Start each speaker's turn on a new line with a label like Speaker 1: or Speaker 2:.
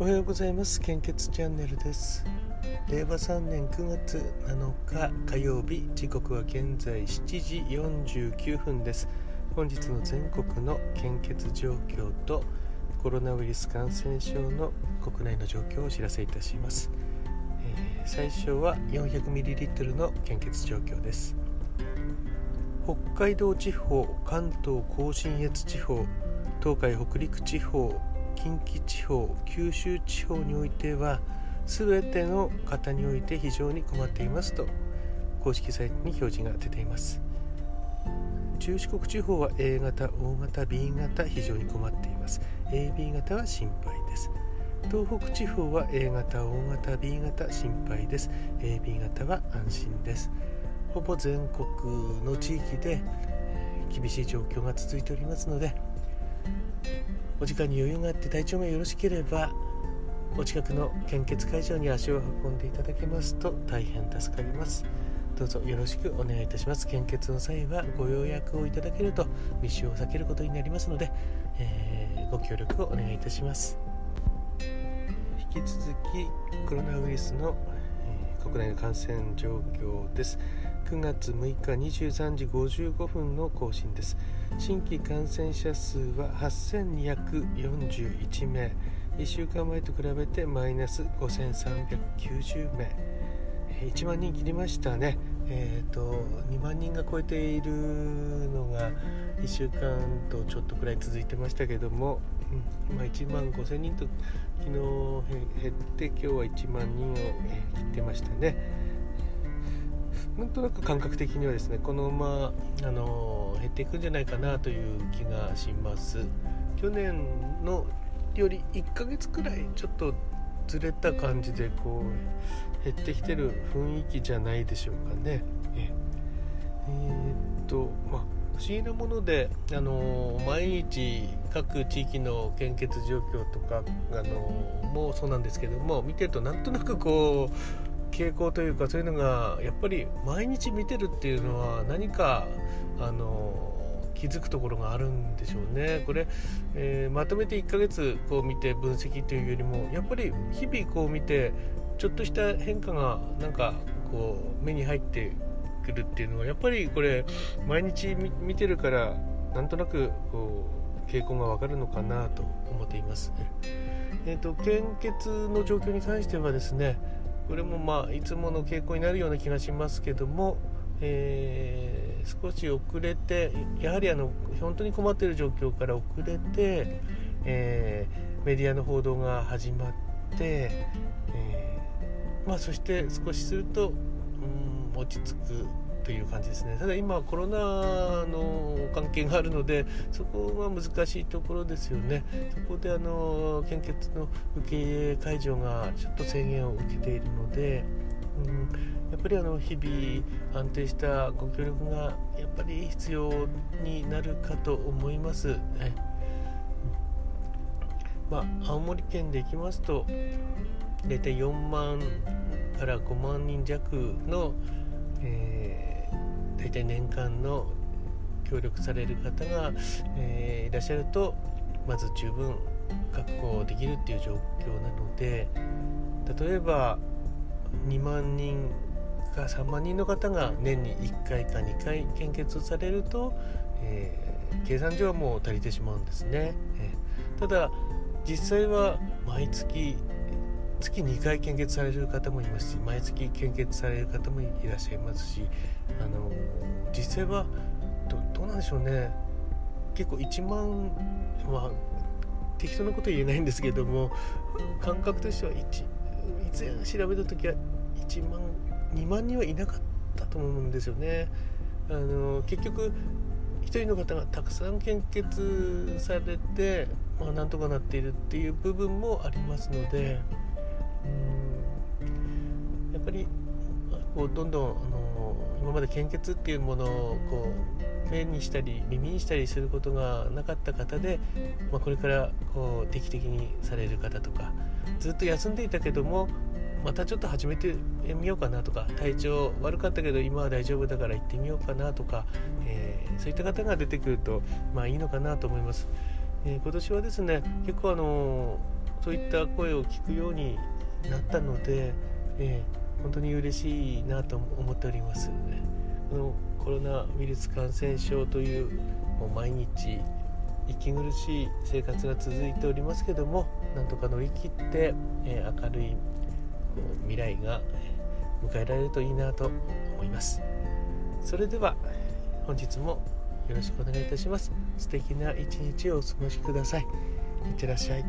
Speaker 1: おはようございます。献血チャンネルです。令和3年9月7日火曜日時刻は現在7時49分です。本日の全国の献血状況とコロナウイルス感染症の国内の状況をお知らせいたします、えー、最初は 400ml の献血状況です。北海道地方関東甲信越地方東海北陸地方近畿地方九州地方においては全ての方において非常に困っていますと公式サイトに表示が出ています。中四国地方は A 型 O 型 B 型非常に困っています。AB 型は心配です。東北地方は A 型 O 型 B 型心配です。AB 型は安心です。ほぼ全国の地域で厳しい状況が続いておりますのでお時間に余裕があって体調がよろしければお近くの献血会場に足を運んでいただけますと大変助かります。どうぞよろしくお願いいたします。献血の際はご予約をいただけると密集を避けることになりますので、えー、ご協力をお願いいたします。引き続きコロナウイルスの、え、国内の感染状況です。9月6日23時55分の更新です。新規感染者数は8241名。1週間前と比べてマイナス5390名。1万人切りましたね。えーと、2万人が超えているのが1週間とちょっとくらい続いてましたけども、うんまあ、1万5000人と昨日減って今日は1万人を切ってましたね。なんとなく感覚的にはですねこのままあの減っていくんじゃないかなという気がします。去年のより1ヶ月くらいちょっとずれた感じでこう減ってきてる雰囲気じゃないでしょうかね。ええ。ー、っとまあ不思議なもので、あの毎日各地域の献血状況とか、あのもそうなんですけども見てるとなんとなくこう傾向というかそういうのがやっぱり毎日見てるっていうのは何かあの気づくところがあるんでしょうね。これ、えー、まとめて1ヶ月こう見て分析というよりもやっぱり日々こう見てちょっとした変化がなんかこう目に入ってくるっていうのはやっぱりこれ毎日見てるからなんとなくこう傾向がわかるのかなと思っています。えーと献血の状況に関してはですねこれもまあいつもの傾向になるような気がしますけども、えー、少し遅れてやはりあの本当に困っている状況から遅れて、えー、メディアの報道が始まって、えー、まあ、そして少しすると、うん、落ち着くという感じですね。ただ今コロナの関係があるのでそこは難しいところですよね。そこであの献血の受け入れ会場がちょっと制限を受けているので、うん、やっぱりあの日々安定したご協力がやっぱり必要になるかと思います。ねまあ、青森県でいきますと大体4万から5万人弱の、えー大体年間の協力される方が、えー、いらっしゃるとまず十分確保できるっていう状況なので例えば2万人か3万人の方が年に1回か2回献血されると、えー、計算上はもう足りてしまうんですね。えー、ただ実際は毎月月2回献血される方もいますし毎月献血される方もいらっしゃいますしあの実際はどどうなんでしょうね結構1万まあ適当なこと言えないんですけども感覚としては1いつ調べた時は1万2万人はいなかったと思うんですよね。あの結局1人の方がたくさん献血されて、まあ、なんとかなっているっていう部分もありますので。やっぱりこうどんどんあの今まで献血っていうものをこう目にしたり耳にしたりすることがなかった方で、まあ、これからこう定期的にされる方とかずっと休んでいたけどもまたちょっと始めてみようかなとか体調悪かったけど今は大丈夫だから行ってみようかなとか、えー、そういった方が出てくるとまあいいのかなと思います。えー、今年はですね結構あのそういった声を聞くようになったので、えー、本当に嬉しいなと思っておりますこのコロナウイルス感染症というもう毎日息苦しい生活が続いておりますけどもなんとか乗り切って、えー、明るい未来が迎えられるといいなと思います。それでは本日もよろしくお願いいたします。素敵な一日をお過ごしください。いってらっしゃい。